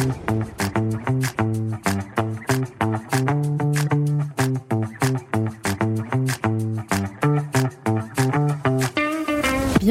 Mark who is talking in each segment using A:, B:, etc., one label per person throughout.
A: Thank you.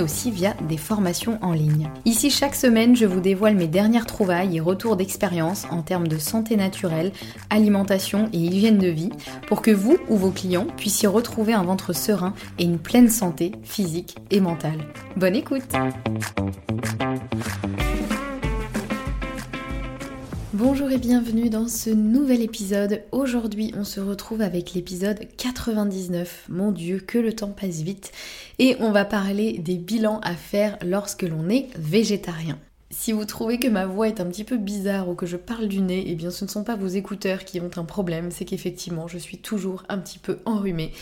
A: aussi via des formations en ligne. Ici, chaque semaine, je vous dévoile mes dernières trouvailles et retours d'expérience en termes de santé naturelle, alimentation et hygiène de vie pour que vous ou vos clients puissiez retrouver un ventre serein et une pleine santé physique et mentale. Bonne écoute Bonjour et bienvenue dans ce nouvel épisode. Aujourd'hui, on se retrouve avec l'épisode 99. Mon Dieu, que le temps passe vite. Et on va parler des bilans à faire lorsque l'on est végétarien. Si vous trouvez que ma voix est un petit peu bizarre ou que je parle du nez, eh bien ce ne sont pas vos écouteurs qui ont un problème, c'est qu'effectivement je suis toujours un petit peu enrhumée.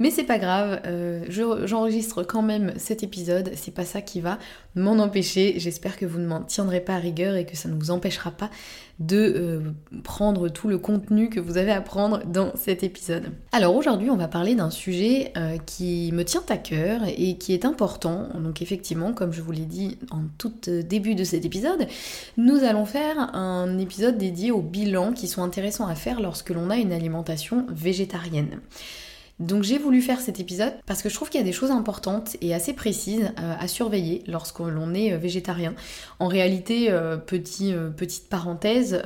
A: Mais c'est pas grave, euh, j'enregistre quand même cet épisode, c'est pas ça qui va m'en empêcher. J'espère que vous ne m'en tiendrez pas à rigueur et que ça ne vous empêchera pas de euh, prendre tout le contenu que vous avez à prendre dans cet épisode. Alors aujourd'hui, on va parler d'un sujet euh, qui me tient à cœur et qui est important. Donc effectivement, comme je vous l'ai dit en tout début de cet épisode, nous allons faire un épisode dédié aux bilans qui sont intéressants à faire lorsque l'on a une alimentation végétarienne. Donc j'ai voulu faire cet épisode parce que je trouve qu'il y a des choses importantes et assez précises euh, à surveiller lorsque l'on est euh, végétarien. En réalité, euh, petit, petite parenthèse,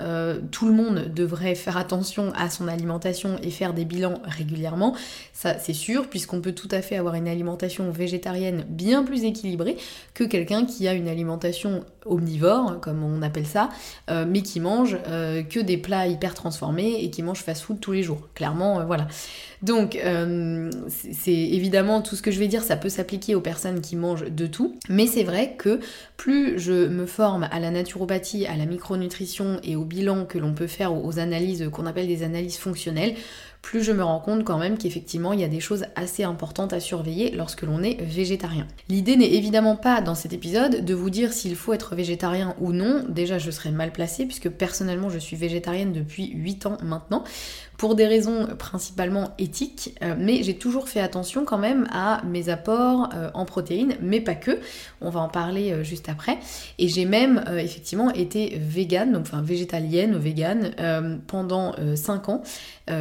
A: tout le monde devrait faire attention à son alimentation et faire des bilans régulièrement. Ça c'est sûr, puisqu'on peut tout à fait avoir une alimentation végétarienne bien plus équilibrée que quelqu'un qui a une alimentation omnivore, comme on appelle ça, mais qui mange que des plats hyper transformés et qui mange fast-food tous les jours. Clairement, voilà. Donc, euh, c'est évidemment tout ce que je vais dire, ça peut s'appliquer aux personnes qui mangent de tout, mais c'est vrai que plus je me forme à la naturopathie, à la micronutrition et au bilan que l'on peut faire aux analyses qu'on appelle des analyses fonctionnelles, plus je me rends compte quand même qu'effectivement il y a des choses assez importantes à surveiller lorsque l'on est végétarien. L'idée n'est évidemment pas dans cet épisode de vous dire s'il faut être végétarien ou non, déjà je serais mal placée puisque personnellement je suis végétarienne depuis 8 ans maintenant, pour des raisons principalement éthiques, euh, mais j'ai toujours fait attention quand même à mes apports euh, en protéines, mais pas que, on va en parler euh, juste après, et j'ai même effectivement été végane, donc enfin végétalienne, végane, pendant 5 ans,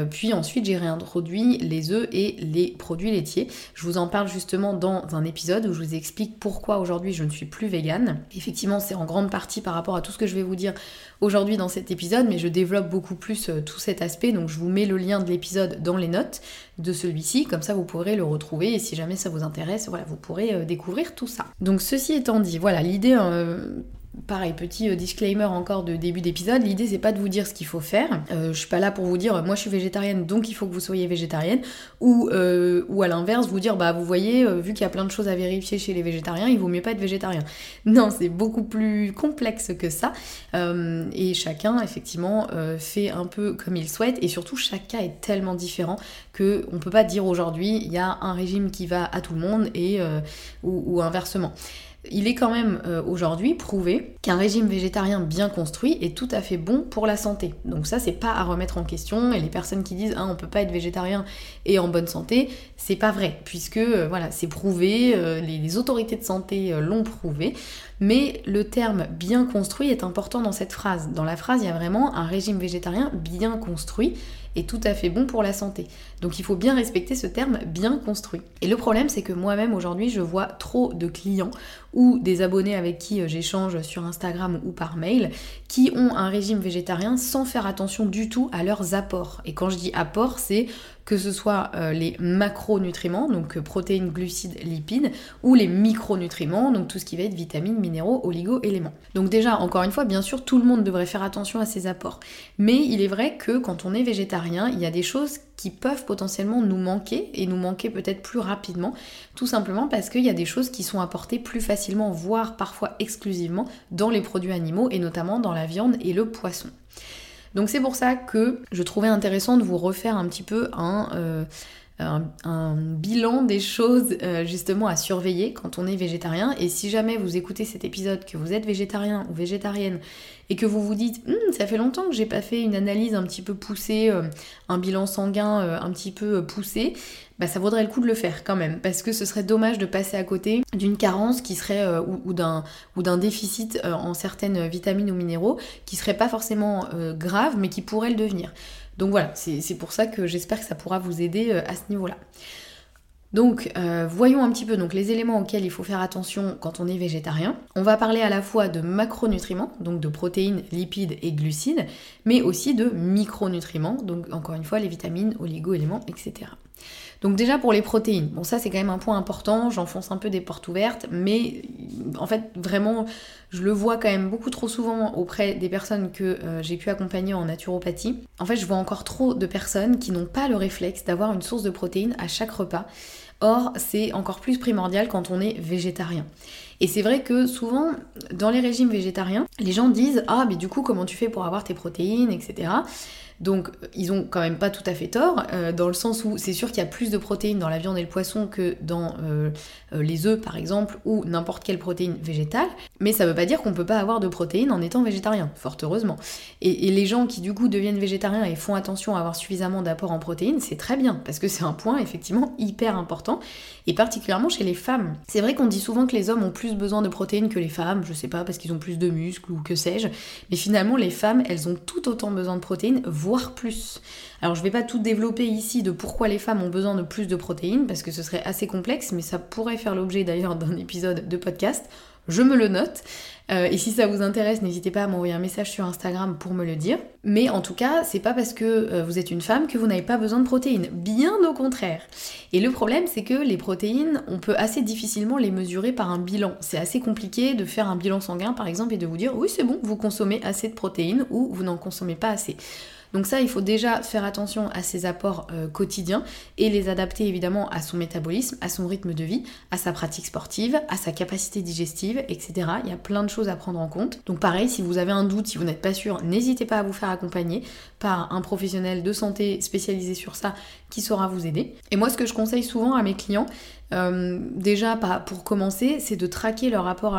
A: puis ensuite j'ai réintroduit les œufs et les produits laitiers. Je vous en parle justement dans un épisode où je vous explique pourquoi aujourd'hui je ne suis plus végane. Effectivement c'est en grande partie par rapport à tout ce que je vais vous dire aujourd'hui dans cet épisode, mais je développe beaucoup plus tout cet aspect, donc je vous mets le lien de l'épisode dans les notes de celui-ci, comme ça vous pourrez le retrouver et si jamais ça vous intéresse, voilà, vous pourrez euh, découvrir tout ça. Donc ceci étant dit, voilà, l'idée euh, Pareil, petit euh, disclaimer encore de début d'épisode, l'idée c'est pas de vous dire ce qu'il faut faire, euh, je suis pas là pour vous dire moi je suis végétarienne donc il faut que vous soyez végétarienne, ou, euh, ou à l'inverse vous dire bah vous voyez, vu qu'il y a plein de choses à vérifier chez les végétariens, il vaut mieux pas être végétarien. Non, c'est beaucoup plus complexe que ça, et chacun effectivement fait un peu comme il souhaite, et surtout chaque cas est tellement différent que on peut pas dire aujourd'hui il y a un régime qui va à tout le monde et ou inversement. Il est quand même euh, aujourd'hui prouvé qu'un régime végétarien bien construit est tout à fait bon pour la santé. Donc ça c'est pas à remettre en question et les personnes qui disent ah on peut pas être végétarien et en bonne santé, c'est pas vrai puisque euh, voilà, c'est prouvé, euh, les, autorités de santé l'ont prouvé. Mais le terme bien construit est important dans cette phrase. Dans la phrase, il y a vraiment un régime végétarien bien construit est tout à fait bon pour la santé. Donc il faut bien respecter ce terme bien construit. Et le problème c'est que moi-même aujourd'hui je vois trop de clients ou des abonnés avec qui euh, j'échange sur Instagram ou par mail qui ont un régime végétarien sans faire attention du tout à leurs apports. Et quand je dis apports, c'est que ce soit euh, les macronutriments, donc euh, protéines, glucides, lipides, ou les micronutriments, donc tout ce qui va être vitamines, minéraux, oligo-éléments. Donc déjà, encore une fois, bien sûr, tout le monde devrait faire attention à ses apports. Mais il est vrai que quand on est végétarien, il y a des choses qui peuvent potentiellement nous manquer et nous manquer peut-être plus rapidement, tout simplement parce qu'il y a des choses qui sont apportées plus facilement, voire parfois exclusivement dans les produits animaux et notamment dans la viande et le poisson. Donc c'est pour ça que je trouvais intéressant de vous refaire un petit peu un, euh, un, bilan des choses euh, justement à surveiller quand on est végétarien. Et si jamais vous écoutez cet épisode, que vous êtes végétarien ou végétarienne, et que vous vous dites, hum, ça fait longtemps que j'ai pas fait une analyse un petit peu poussée, euh, un bilan sanguin euh, un petit peu poussé, bah ça vaudrait le coup de le faire quand même, parce que ce serait dommage de passer à côté d'une carence qui serait ou, ou d'un déficit en certaines vitamines ou minéraux qui serait pas forcément grave, mais qui pourrait le devenir. Donc voilà, c'est pour ça que j'espère que ça pourra vous aider euh, à ce niveau-là. Donc euh, voyons un petit peu donc, les éléments auxquels il faut faire attention quand on est végétarien. On va parler à la fois de macronutriments, donc de protéines, lipides et glucides, mais aussi de micronutriments, donc encore une fois les vitamines, oligo-éléments, etc. Donc déjà pour les protéines, bon ça c'est quand même un point important, j'enfonce un peu des portes ouvertes, mais en fait vraiment je le vois quand même beaucoup trop souvent auprès des personnes que euh, j'ai pu accompagner en naturopathie. En fait je vois encore trop de personnes qui n'ont pas le réflexe d'avoir une source de protéines à chaque repas. Or c'est encore plus primordial quand on est végétarien. Et c'est vrai que souvent, dans les régimes végétariens, les gens disent Ah, mais du coup, comment tu fais pour avoir tes protéines, etc. Donc ils ont quand même pas tout à fait tort, euh, dans le sens où c'est sûr qu'il y a plus de protéines dans la viande et le poisson que dans euh, euh, les œufs par exemple, ou n'importe quelle protéine végétale, mais ça veut pas dire qu'on peut pas avoir de protéines en étant végétarien, fort heureusement. Et, les gens qui du coup deviennent végétariens et font attention à avoir suffisamment d'apports en protéines, c'est très bien, parce que c'est un point effectivement hyper important, et particulièrement chez les femmes. C'est vrai qu'on dit souvent que les hommes ont plus besoin de protéines que les femmes, je sais pas, parce qu'ils ont plus de muscles ou que sais-je, mais finalement les femmes, elles ont tout autant besoin de protéines, voire plus. Alors je vais pas tout développer ici de pourquoi les femmes ont besoin de plus de protéines, parce que ce serait assez complexe, mais ça pourrait faire l'objet d'ailleurs d'un épisode de podcast. Je me le note. Euh, et si ça vous intéresse, n'hésitez pas à m'envoyer un message sur Instagram pour me le dire. Mais en tout cas, c'est pas parce que euh, vous êtes une femme que vous n'avez pas besoin de protéines. Bien au contraire. Et le problème, c'est que les protéines, on peut assez difficilement les mesurer par un bilan. C'est assez compliqué de faire un bilan sanguin, par exemple, et de vous dire oui, c'est bon, vous consommez assez de protéines ou vous n'en consommez pas assez. Donc ça, il faut déjà faire attention à ses apports euh, quotidiens et les adapter évidemment à son métabolisme, à son rythme de vie, à sa pratique sportive, à sa capacité digestive, etc. Il y a plein de choses à prendre en compte. Donc pareil, si vous avez un doute, si vous n'êtes pas sûr, n'hésitez pas à vous faire accompagner par un professionnel de santé spécialisé sur ça qui saura vous aider. Et moi, ce que je conseille souvent à mes clients, euh, déjà, pour commencer, c'est de traquer leurs apports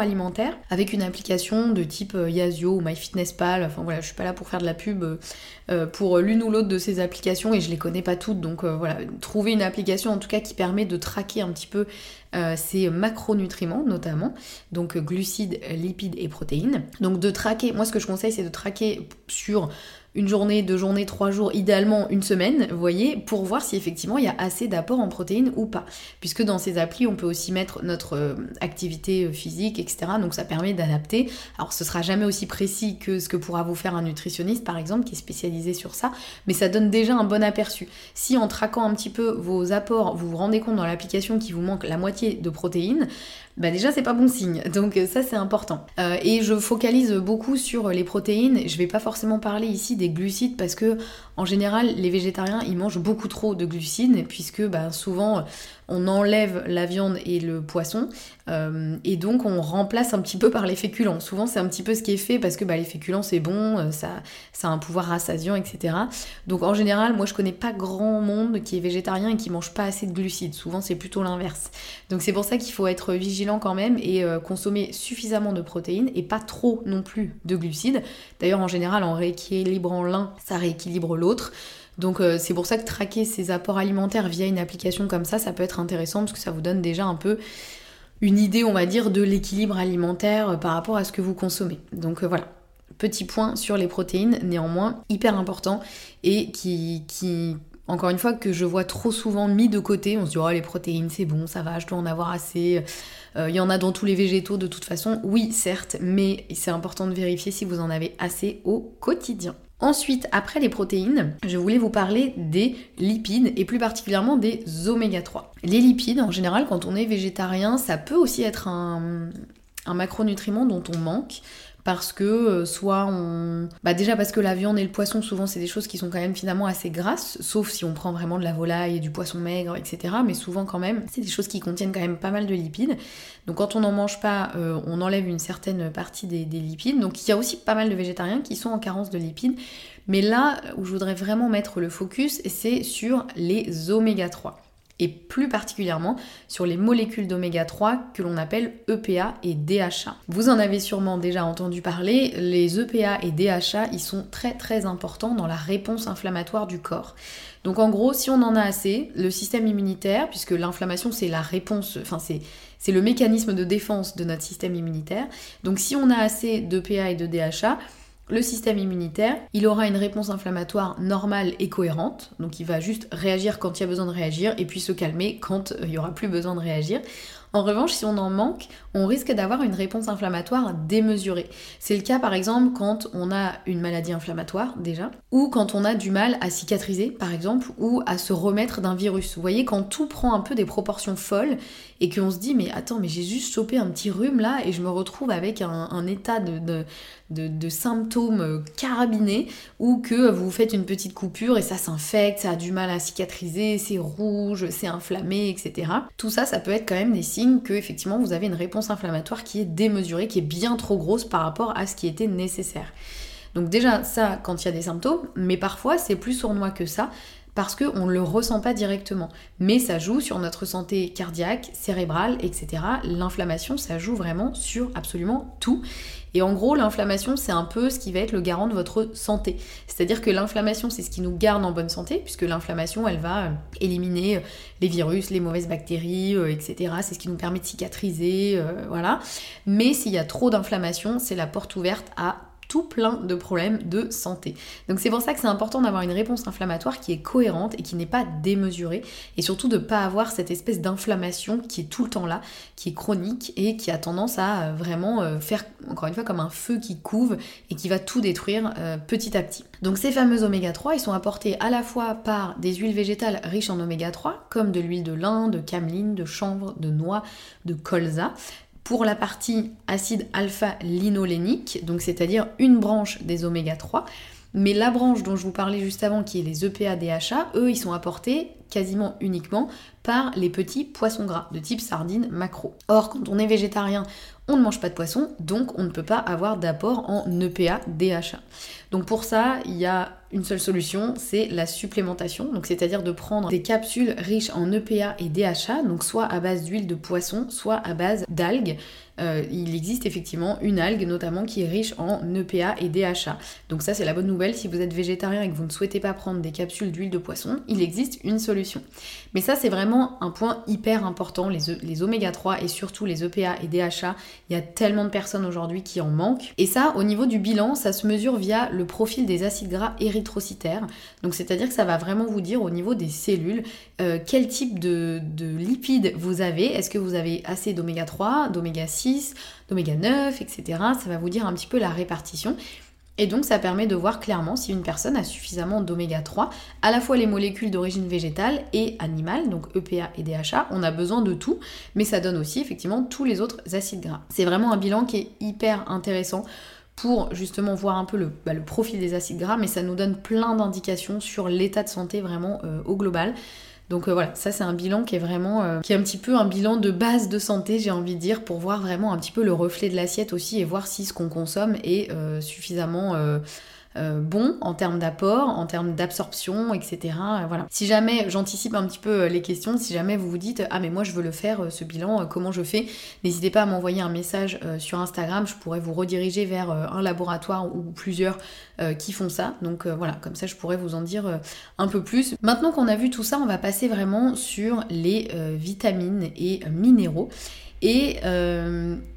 A: alimentaires avec une application de type euh, Yazio ou MyFitnessPal. Enfin voilà, je suis pas là pour faire de la pub euh, pour l'une ou l'autre de ces applications et je les connais pas toutes. Donc voilà, trouver une application en tout cas qui permet de traquer un petit peu ces macronutriments notamment, donc glucides, lipides et protéines. Donc de traquer, moi ce que je conseille c'est de traquer sur une journée, deux journées, trois jours, idéalement une semaine, vous voyez, pour voir si effectivement il y a assez d'apport en protéines ou pas. Puisque dans ces applis, on peut aussi mettre notre euh, activité euh, physique, etc. Donc ça permet d'adapter. Alors ce sera jamais aussi précis que ce que pourra vous faire un nutritionniste, par exemple, qui est spécialisé sur ça, mais ça donne déjà un bon aperçu. Si en traquant un petit peu vos apports, vous vous rendez compte dans l'application qu'il vous manque la moitié de protéines, bah déjà c'est pas bon signe. Donc euh, ça c'est important. et je focalise beaucoup sur les protéines. Je vais pas forcément parler ici des glucides parce que En général, les végétariens, ils mangent beaucoup trop de glucides, puisque bah, souvent, on enlève la viande et le poisson, euh, et donc on remplace un petit peu par les féculents. Souvent, c'est un petit peu ce qui est fait, parce que bah, les féculents, c'est bon, euh, ça, a un pouvoir rassasiant, etc. Donc en général, moi, je connais pas grand monde qui est végétarien et qui mange pas assez de glucides. Souvent, c'est plutôt l'inverse. Donc c'est pour ça qu'il faut être vigilant quand même et euh, consommer suffisamment de protéines et pas trop non plus de glucides. D'ailleurs, en général, en rééquilibrant l'un, ça rééquilibre l'autre. Donc euh, c'est pour ça que traquer ses apports alimentaires via une application comme ça, ça peut être intéressant parce que ça vous donne déjà un peu une idée, on va dire, de l'équilibre alimentaire euh, par rapport à ce que vous consommez. Donc voilà, petit point sur les protéines, néanmoins hyper important et qui, encore une fois, que je vois trop souvent mis de côté. On se dit, oh, les protéines, c'est bon, ça va, je dois en avoir assez. Il euh, y en a dans tous les végétaux de toute façon. Oui, certes, mais c'est important de vérifier si vous en avez assez au quotidien. Ensuite, après les protéines, je voulais vous parler des lipides et plus particulièrement des oméga 3. Les lipides, en général, quand on est végétarien, ça peut aussi être un, macronutriment dont on manque parce que euh, soit on... Bah déjà parce que la viande et le poisson, souvent c'est des choses qui sont quand même finalement assez grasses, sauf si on prend vraiment de la volaille et du poisson maigre, etc. Mais souvent quand même, c'est des choses qui contiennent quand même pas mal de lipides. Donc quand on n'en mange pas, euh, on enlève une certaine partie des, des lipides. Donc il y a aussi pas mal de végétariens qui sont en carence de lipides. Mais là où je voudrais vraiment mettre le focus, c'est sur les oméga 3 et plus particulièrement sur les molécules d'oméga 3 que l'on appelle EPA et DHA. Vous en avez sûrement déjà entendu parler, les EPA et DHA, ils sont très très importants dans la réponse inflammatoire du corps. Donc en gros, si on en a assez, le système immunitaire, puisque l'inflammation c'est la réponse, enfin c'est c'est le mécanisme de défense de notre système immunitaire. Donc si on a assez d'EPA et de DHA, le système immunitaire, il aura une réponse inflammatoire normale et cohérente, donc il va juste réagir quand il y a besoin de réagir et puis se calmer quand euh, il n'y aura plus besoin de réagir. En revanche, si on en manque, on risque d'avoir une réponse inflammatoire démesurée. C'est le cas par exemple quand on a une maladie inflammatoire déjà, ou quand on a du mal à cicatriser par exemple, ou à se remettre d'un virus. Vous voyez, quand tout prend un peu des proportions folles et qu'on se dit mais attends, mais j'ai juste chopé un petit rhume là et je me retrouve avec un, état de, de, symptômes carabinés ou que vous faites une petite coupure et ça s'infecte, ça a du mal à cicatriser, c'est rouge, c'est inflammé, etc. Tout ça, ça peut être quand même des signes que effectivement vous avez une réponse inflammatoire qui est démesurée, qui est bien trop grosse par rapport à ce qui était nécessaire. Donc déjà ça quand il y a des symptômes, mais parfois c'est plus sournois que ça parce qu'on ne le ressent pas directement. Mais ça joue sur notre santé cardiaque, cérébrale, etc. L'inflammation, ça joue vraiment sur absolument tout. Et en gros, l'inflammation, c'est un peu ce qui va être le garant de votre santé. C'est-à-dire que l'inflammation, c'est ce qui nous garde en bonne santé, puisque l'inflammation, elle va euh, éliminer euh, les virus, les mauvaises bactéries, euh, etc. C'est ce qui nous permet de cicatriser, voilà. Mais s'il y a trop d'inflammation, c'est la porte ouverte à tout plein de problèmes de santé. Donc c'est pour ça que c'est important d'avoir une réponse inflammatoire qui est cohérente et qui n'est pas démesurée et surtout de ne pas avoir cette espèce d'inflammation qui est tout le temps là, qui est chronique et qui a tendance à euh, vraiment euh, faire encore une fois comme un feu qui couve et qui va tout détruire euh, petit à petit. Donc ces fameux oméga 3, ils sont apportés à la fois par des huiles végétales riches en oméga 3 comme de l'huile de lin, de cameline, de chanvre, de noix, de colza, pour la partie acide alpha-linolénique, donc c'est-à-dire une branche des oméga 3. Mais la branche dont je vous parlais juste avant, qui est les EPA-DHA, eux, ils sont apportés quasiment uniquement par les petits poissons gras de type sardine macro. Or, quand on est végétarien, on ne mange pas de poisson, donc on ne peut pas avoir d'apport en EPA, DHA. Donc pour ça, il y a une seule solution, c'est la supplémentation. Donc c'est-à-dire de prendre des capsules riches en EPA et DHA, donc soit à base d'huile de poisson, soit à base d'algues. Euh, il existe effectivement une algue notamment qui est riche en EPA et DHA. Donc ça c'est la bonne nouvelle, si vous êtes végétarien et que vous ne souhaitez pas prendre des capsules d'huile de poisson, il existe une solution. Mais ça c'est vraiment un point hyper important, les, les oméga 3 et surtout les EPA et DHA, il y a tellement de personnes aujourd'hui qui en manquent. Et ça au niveau du bilan, ça se mesure via le profil des acides gras érythrocytaires. Donc c'est-à-dire que ça va vraiment vous dire au niveau des cellules euh, quel type de, de lipides vous avez. Est-ce que vous avez assez d'oméga 3, d'oméga 6 d'oméga 9, etc. Ça va vous dire un petit peu la répartition. Et donc ça permet de voir clairement si une personne a suffisamment d'oméga 3, à la fois les molécules d'origine végétale et animale, donc EPA et DHA, on a besoin de tout, mais ça donne aussi effectivement tous les autres acides gras. C'est vraiment un bilan qui est hyper intéressant pour justement voir un peu le, bah, profil des acides gras, mais ça nous donne plein d'indications sur l'état de santé vraiment au global. Donc euh, voilà, ça c'est un bilan qui est vraiment, euh, qui est un petit peu un bilan de base de santé, j'ai envie de dire, pour voir vraiment un petit peu le reflet de l'assiette aussi et voir si ce qu'on consomme est euh, suffisamment euh, bon en termes d'apport, en termes d'absorption, etc. Euh, voilà. Si jamais, j'anticipe un petit peu euh, les questions, si jamais vous vous dites ah mais moi je veux le faire ce bilan, comment je fais? N'hésitez pas à m'envoyer un message sur Instagram, je pourrais vous rediriger vers un laboratoire ou plusieurs qui font ça. Donc voilà, comme ça je pourrais vous en dire un peu plus. Maintenant qu'on a vu tout ça, on va passer vraiment sur les vitamines et minéraux. Et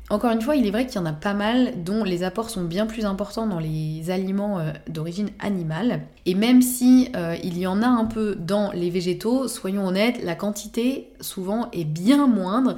A: encore une fois, il est vrai qu'il y en a pas mal dont les apports sont bien plus importants dans les aliments euh, d'origine animale. Et même si euh, il y en a un peu dans les végétaux, soyons honnêtes, la quantité souvent est bien moindre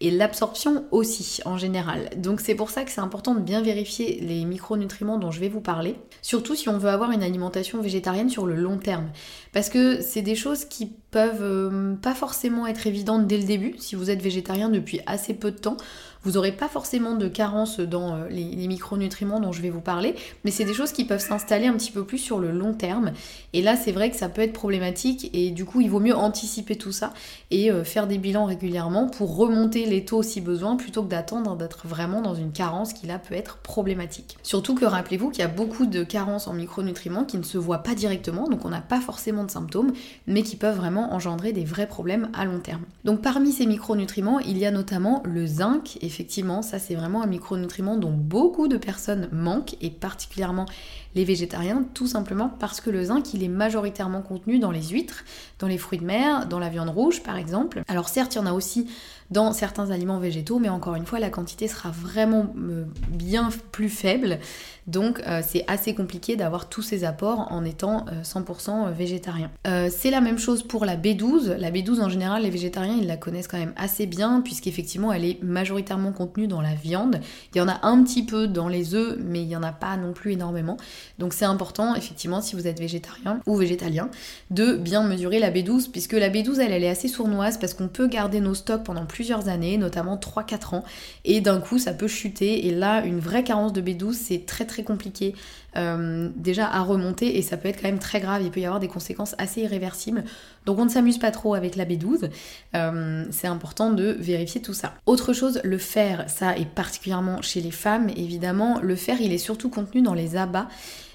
A: et l'absorption aussi en général. Donc c'est pour ça que c'est important de bien vérifier les micronutriments dont je vais vous parler, surtout si on veut avoir une alimentation végétarienne sur le long terme. Parce que c'est des choses qui peuvent euh, pas forcément être évidentes dès le début, si vous êtes végétarien depuis assez peu de temps. Vous n'aurez pas forcément de carence dans euh, les, micronutriments dont je vais vous parler, mais c'est des choses qui peuvent s'installer un petit peu plus sur le long terme. Et là, c'est vrai que ça peut être problématique et du coup, il vaut mieux anticiper tout ça et euh, faire des bilans régulièrement pour remonter les taux si besoin plutôt que d'attendre d'être vraiment dans une carence qui là peut être problématique. Surtout que rappelez-vous qu'il y a beaucoup de carences en micronutriments qui ne se voient pas directement, donc on n'a pas forcément de symptômes, mais qui peuvent vraiment engendrer des vrais problèmes à long terme. Donc parmi ces micronutriments, il y a notamment le zinc et effectivement, ça c'est vraiment un micronutriment dont beaucoup de personnes manquent, et particulièrement les végétariens, tout simplement parce que le zinc, il est majoritairement contenu dans les huîtres, dans les fruits de mer, dans la viande rouge par exemple. Alors certes, il y en a aussi dans certains aliments végétaux, mais encore une fois, la quantité sera vraiment euh, bien plus faible. Donc euh, c'est assez compliqué d'avoir tous ces apports en étant 100% euh, végétarien. c'est la même chose pour la B12. La B12 en général, les végétariens, ils la connaissent quand même assez bien puisqu'effectivement, elle est majoritairement contenue dans la viande. Il y en a un petit peu dans les œufs, mais il n'y en a pas non plus énormément. Donc c'est important, effectivement, si vous êtes végétarien ou végétalien, de bien mesurer la B12 puisque la B12, elle, est assez sournoise parce qu'on peut garder nos stocks pendant plusieurs années, notamment 3-4 ans, et d'un coup ça peut chuter. Et là, une vraie carence de B12, c'est très très compliqué euh, déjà à remonter et ça peut être quand même très grave. Il peut y avoir des conséquences assez irréversibles. Donc on ne s'amuse pas trop avec la B12. Euh, c'est important de vérifier tout ça. Autre chose, le fer, ça est particulièrement chez les femmes évidemment. Le fer, il est surtout contenu dans les abats.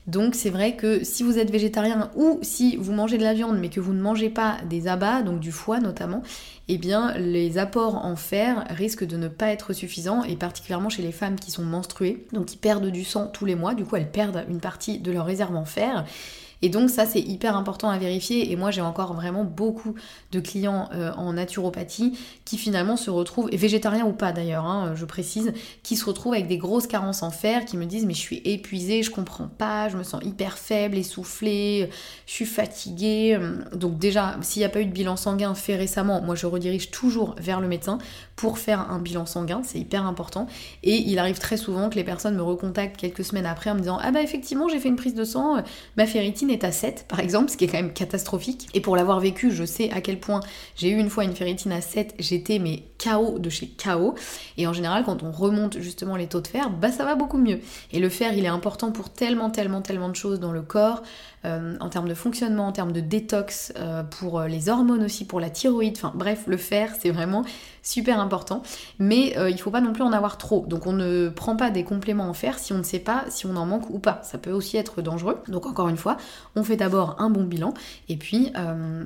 A: Donc c'est vrai que si vous êtes végétarien ou si vous mangez de la viande mais que vous ne mangez pas des abats, donc du foie notamment, eh bien les apports en fer risquent de ne pas être suffisants et particulièrement chez les femmes qui sont menstruées, donc qui perdent du sang tous les mois, du coup elles perdent une partie de leur réserve en fer. Et donc ça c'est hyper important à vérifier et moi j'ai encore vraiment beaucoup de clients euh, en naturopathie qui finalement se retrouvent, et végétariens ou pas d'ailleurs, hein, je précise, qui se retrouvent avec des grosses carences en fer, qui me disent mais je suis épuisée, je comprends pas, je me sens hyper faible, essoufflée, je suis fatiguée. Donc déjà s'il n'y a pas eu de bilan sanguin fait récemment, moi je redirige toujours vers le médecin pour faire un bilan sanguin, c'est hyper important. Et il arrive très souvent que les personnes me recontactent quelques semaines après en me disant ah bah effectivement j'ai fait une prise de sang, ma ferritine est à 7 par exemple, ce qui est quand même catastrophique. Et pour l'avoir vécu, je sais à quel point j'ai eu une fois une ferritine à 7, j'étais mais KO de chez KO. Et en général, quand on remonte justement les taux de fer, bah ça va beaucoup mieux. Et le fer, il est important pour tellement, tellement, tellement de choses dans le corps. Euh, en termes de fonctionnement, en termes de détox, euh, pour euh, les hormones aussi, pour la thyroïde, enfin bref, le fer c'est vraiment super important, mais il faut pas non plus en avoir trop. Donc on ne prend pas des compléments en fer si on ne sait pas si on en manque ou pas. Ça peut aussi être dangereux. Donc encore une fois, on fait d'abord un bon bilan et puis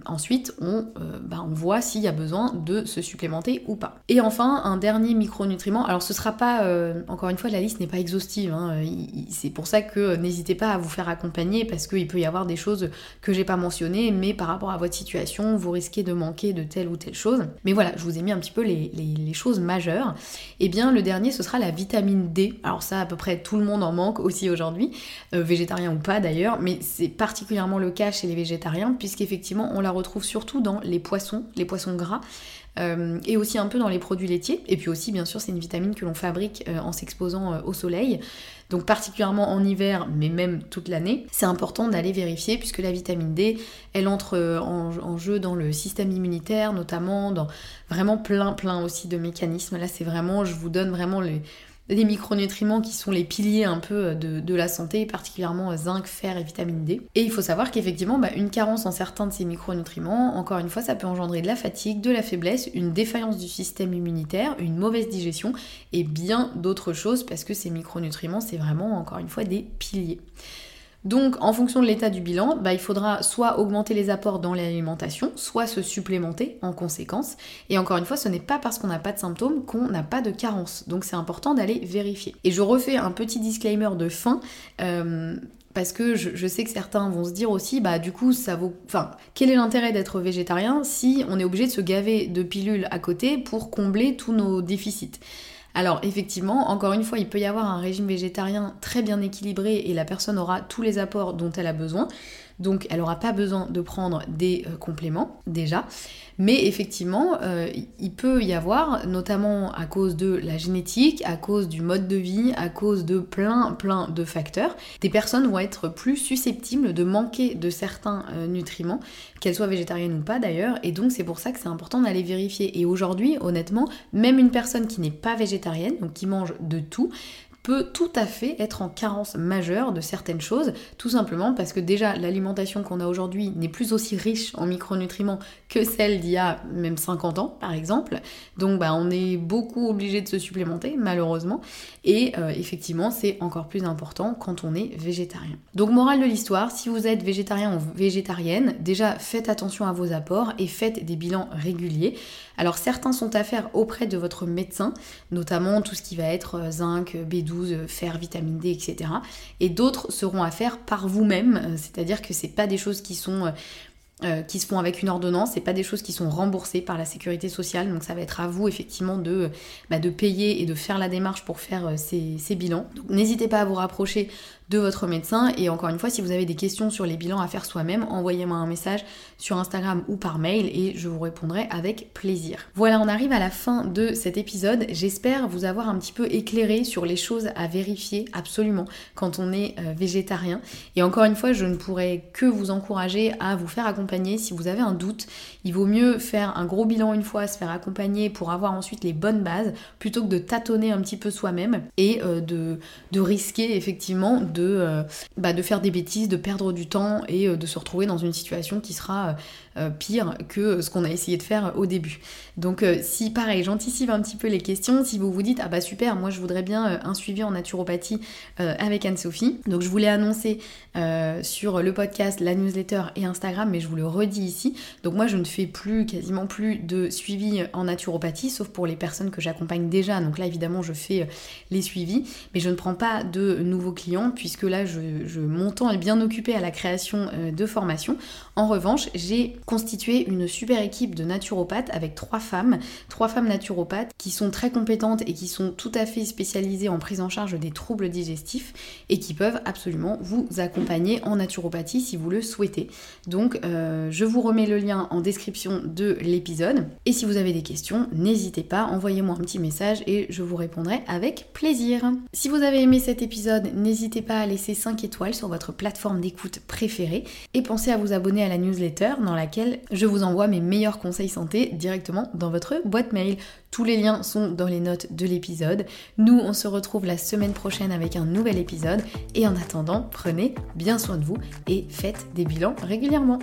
A: ensuite on, bah, on voit s'il y a besoin de se supplémenter ou pas. Et enfin, un dernier micronutriment. Alors ce sera pas, encore une fois, la liste n'est pas exhaustive. Hein. c'est pour ça que n'hésitez pas à vous faire accompagner parce qu'il peut y avoir des choses que j'ai pas mentionnées, mais par rapport à votre situation, vous risquez de manquer de telle ou telle chose. Mais voilà, je vous ai mis un petit peu les, choses majeures. Et eh bien le dernier, ce sera la vitamine D. Alors ça, à peu près tout le monde en manque aussi aujourd'hui, euh, végétarien ou pas d'ailleurs, mais c'est particulièrement le cas chez les végétariens, puisqu'effectivement on la retrouve surtout dans les poissons, les poissons gras. Euh, et aussi un peu dans les produits laitiers. Et puis aussi, bien sûr, c'est une vitamine que l'on fabrique euh, en s'exposant au soleil donc particulièrement en hiver, mais même toute l'année, c'est important d'aller vérifier puisque la vitamine D, elle entre euh, en, jeu dans le système immunitaire, notamment dans vraiment plein plein aussi de mécanismes. Là, c'est vraiment, je vous donne vraiment les des micronutriments qui sont les piliers un peu de, la santé, particulièrement zinc, fer et vitamine D. Et il faut savoir qu'effectivement, bah, une carence en certains de ces micronutriments, encore une fois, ça peut engendrer de la fatigue, de la faiblesse, une défaillance du système immunitaire, une mauvaise digestion et bien d'autres choses parce que ces micronutriments, c'est vraiment, encore une fois, des piliers. Donc, en fonction de l'état du bilan, bah, il faudra soit augmenter les apports dans l'alimentation, soit se supplémenter en conséquence. Et encore une fois, ce n'est pas parce qu'on n'a pas de symptômes qu'on n'a pas de carence. Donc, c'est important d'aller vérifier. Et je refais un petit disclaimer de fin. Euh, parce que je, sais que certains vont se dire aussi, bah du coup, ça vaut. Enfin, quel est l'intérêt d'être végétarien si on est obligé de se gaver de pilules à côté pour combler tous nos déficits? Alors effectivement, encore une fois, il peut y avoir un régime végétarien très bien équilibré et la personne aura tous les apports dont elle a besoin. Donc elle n'aura pas besoin de prendre des euh, compléments déjà. Mais effectivement, euh, il peut y avoir, notamment à cause de la génétique, à cause du mode de vie, à cause de plein plein de facteurs, des personnes vont être plus susceptibles de manquer de certains euh, nutriments, qu'elles soient végétariennes ou pas d'ailleurs. Et donc c'est pour ça que c'est important d'aller vérifier. Et aujourd'hui, honnêtement, même une personne qui n'est pas végétarienne, donc qui mange de tout, peut tout à fait être en carence majeure de certaines choses, tout simplement parce que déjà l'alimentation qu'on a aujourd'hui n'est plus aussi riche en micronutriments que celle d'il y a même 50 ans par exemple. Donc bah, on est beaucoup obligé de se supplémenter malheureusement et euh, effectivement c'est encore plus important quand on est végétarien. Donc morale de l'histoire, si vous êtes végétarien ou végétarienne, déjà faites attention à vos apports et faites des bilans réguliers. Alors certains sont à faire auprès de votre médecin, notamment tout ce qui va être euh, zinc, B12, fer, vitamine D, etc. Et d'autres seront à faire par vous-même, euh, c'est-à-dire que c'est pas des choses qui sont euh, qui se font avec une ordonnance, c'est pas des choses qui sont remboursées par la sécurité sociale, donc ça va être à vous effectivement de, bah, de payer et de faire la démarche pour faire ces, ces bilans. Donc n'hésitez pas à vous rapprocher de votre médecin. Et encore une fois, si vous avez des questions sur les bilans à faire soi-même, envoyez-moi un message sur Instagram ou par mail et je vous répondrai avec plaisir. Voilà, on arrive à la fin de cet épisode. J'espère vous avoir un petit peu éclairé sur les choses à vérifier absolument quand on est euh, végétarien. Et encore une fois, je ne pourrais que vous encourager à vous faire accompagner si vous avez un doute. Il vaut mieux faire un gros bilan une fois, se faire accompagner pour avoir ensuite les bonnes bases plutôt que de tâtonner un petit peu soi-même et euh, de, risquer effectivement de euh, bah, de, faire des bêtises, de perdre du temps et euh, de se retrouver dans une situation qui sera euh, pire que ce qu'on a essayé de faire au début. Donc si pareil, j'anticipe un petit peu les questions, si vous vous dites ah bah super, moi je voudrais bien un suivi en naturopathie avec Anne-Sophie. Donc je voulais annoncer sur le podcast, la newsletter et Instagram, mais je vous le redis ici. Donc moi je ne fais plus, quasiment plus de suivi en naturopathie, sauf pour les personnes que j'accompagne déjà. Donc là évidemment je fais les suivis, mais je ne prends pas de nouveaux clients puisque là, je, mon temps est bien occupé à la création euh, de formations. En revanche, j'ai constitué une super équipe de naturopathes avec trois femmes, trois femmes naturopathes qui sont très compétentes et qui sont tout à fait spécialisées en prise en charge des troubles digestifs et qui peuvent absolument vous accompagner en naturopathie si vous le souhaitez. Donc, euh, je vous remets le lien en description de l'épisode. Et si vous avez des questions, n'hésitez pas, envoyez-moi un petit message et je vous répondrai avec plaisir. Si vous avez aimé cet épisode, n'hésitez pas à laisser 5 étoiles sur votre plateforme d'écoute préférée et pensez à vous abonner à la newsletter dans je vous envoie mes meilleurs conseils santé directement dans votre boîte mail. Tous les liens sont dans les notes de l'épisode. Nous, on se retrouve la semaine prochaine avec un nouvel épisode et en attendant, prenez bien soin de vous et faites des bilans régulièrement.